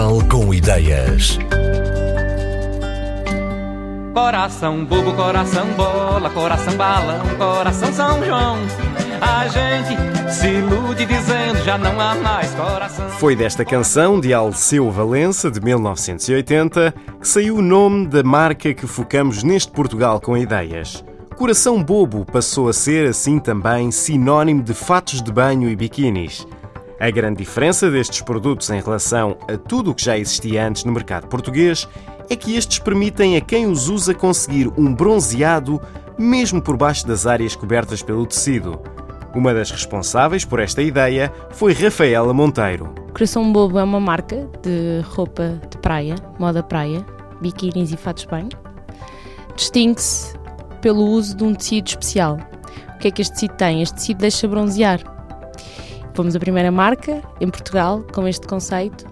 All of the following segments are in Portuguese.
Portugal com ideias. Coração bobo, coração bola, coração balão, coração São João. A gente se ilude dizendo já não há mais coração. Foi desta canção de Alceu Valença, de 1980, que saiu o nome da marca que focamos neste Portugal com ideias. Coração Bobo passou a ser, assim também, sinónimo de fatos de banho e biquínis. A grande diferença destes produtos em relação a tudo o que já existia antes no mercado português é que estes permitem a quem os usa conseguir um bronzeado mesmo por baixo das áreas cobertas pelo tecido. Uma das responsáveis por esta ideia foi Rafaela Monteiro. Coração Bobo é uma marca de roupa de praia, moda praia, biquínis e fatos de banho. Distingue-se pelo uso de um tecido especial. O que é que este tecido tem? Este tecido deixa bronzear. Fomos a primeira marca em Portugal com este conceito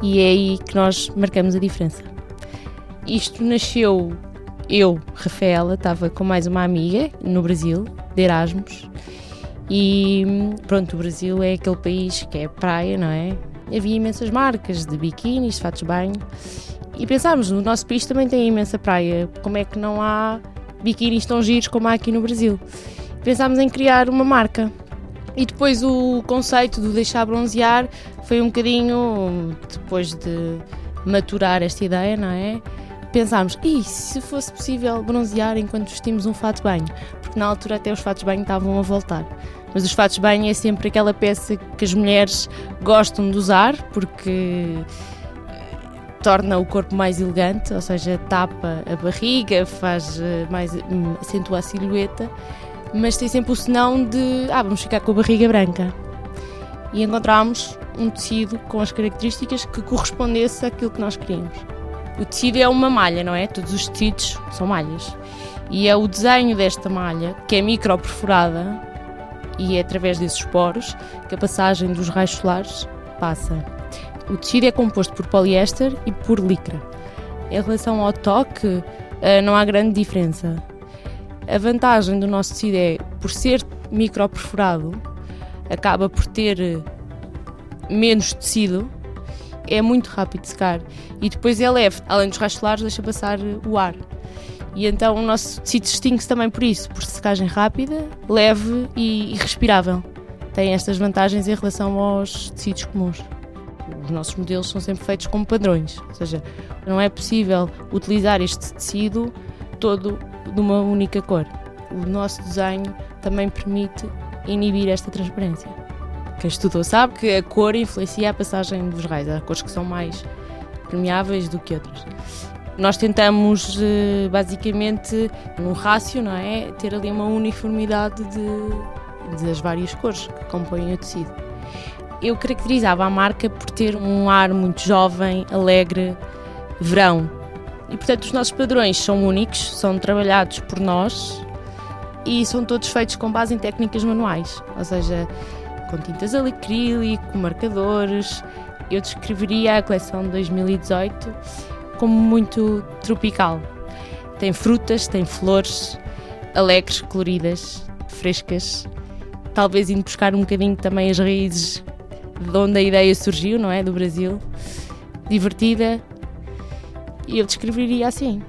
e é aí que nós marcamos a diferença. Isto nasceu, eu, Rafaela, estava com mais uma amiga no Brasil, de Erasmus, e pronto, o Brasil é aquele país que é praia, não é? Havia imensas marcas de biquínis, de fatos de banho, e pensámos, no nosso país também tem imensa praia, como é que não há biquínis tão giros como há aqui no Brasil? Pensámos em criar uma marca e depois o conceito do deixar bronzear foi um bocadinho depois de maturar esta ideia, não é? Pensámos, e se fosse possível bronzear enquanto vestimos um fato de banho? Porque na altura até os fatos de banho estavam a voltar. Mas os fatos de banho é sempre aquela peça que as mulheres gostam de usar porque torna o corpo mais elegante, ou seja, tapa a barriga, faz eh, mais acentua a silhueta mas tem sempre o senão de ah, vamos ficar com a barriga branca. E encontramos um tecido com as características que correspondesse àquilo que nós queríamos. O tecido é uma malha, não é? Todos os tecidos são malhas. E é o desenho desta malha, que é micro perforada, e é através desses poros que a passagem dos raios solares passa. O tecido é composto por poliéster e por licra. Em relação ao toque, eh, não há grande diferença. A vantagem do nosso tecido é, por ser microperforado, acaba por ter eh, menos tecido, é muito rápido de secar e depois é leve, além dos raios solares, deixa passar eh, o ar. E então o nosso tecido distingue-se também por isso, por secagem rápida, leve e, e respirável. Tem estas vantagens em relação aos tecidos comuns. Os nossos modelos são sempre feitos com padrões, ou seja, não é possível utilizar este tecido todo de uma única cor. O nosso desenho também permite inibir esta transparência. Quem estudou sabe que a cor influencia a passagem dos raios. Há cores que são mais permeáveis do que outras. Nós tentamos, eh, basicamente, num rácio, não é? Ter ali uma uniformidade de, das várias cores que compõem o tecido. Eu caracterizava a marca por ter um ar muito jovem, alegre, verão, e portanto, os nossos padrões são únicos, são trabalhados por nós e são todos feitos com base em técnicas manuais, ou seja, com tintas acrílico, marcadores. Eu descreveria a coleção de 2018 como muito tropical. Tem frutas, tem flores, alegres, coloridas, frescas. Talvez indo buscar um bocadinho também as raízes de onde a ideia surgiu, não é? Do Brasil. Divertida, eu descreveria assim.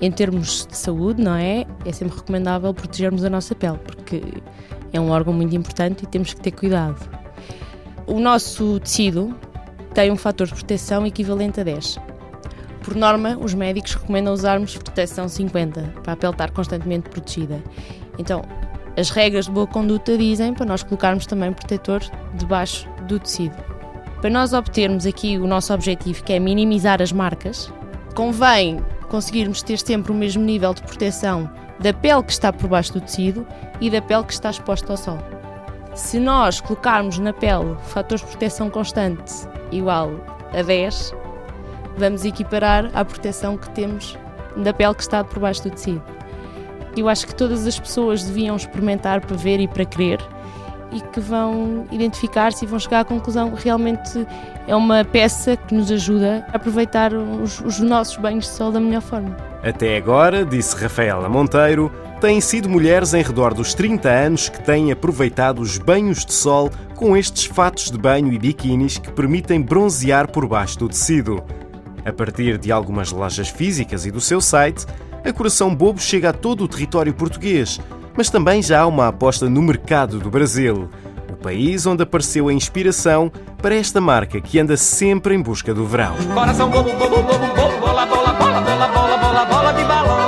Em termos de saúde, não é? É sempre recomendável protegermos a nossa pele, porque é um órgão muito importante e temos que ter cuidado. O nosso tecido tem um fator de proteção equivalente a 10. Por norma, os médicos recomendam usarmos proteção 50 para a pele estar constantemente protegida. Então, as regras de boa conduta dizem para nós colocarmos também protetor debaixo do tecido. Para nós obtermos aqui o nosso objetivo, que é minimizar as marcas, convém conseguirmos ter sempre o mesmo nível de proteção da pele que está por baixo do tecido e da pele que está exposta ao sol. Se nós colocarmos na pele fatores de proteção constante igual a 10, vamos equiparar à proteção que temos da pele que está por baixo do tecido. Eu acho que todas as pessoas deviam experimentar para ver e para crer e que vão identificar-se e vão chegar à conclusão que realmente é uma peça que nos ajuda a aproveitar os, os nossos banhos de sol da melhor forma. Até agora, disse Rafaela Monteiro, têm sido mulheres em redor dos 30 anos que têm aproveitado os banhos de sol com estes fatos de banho e biquínis que permitem bronzear por baixo do tecido. A partir de algumas lojas físicas e do seu site, a Coração Bobo chega a todo o território português, mas também já há uma aposta no mercado do Brasil, o país onde apareceu a inspiração para esta marca que anda sempre em busca do verão. Coração bobo, bobo, bobo, bobo, bola, bola, bola, bola, bola, bola, bola de balão.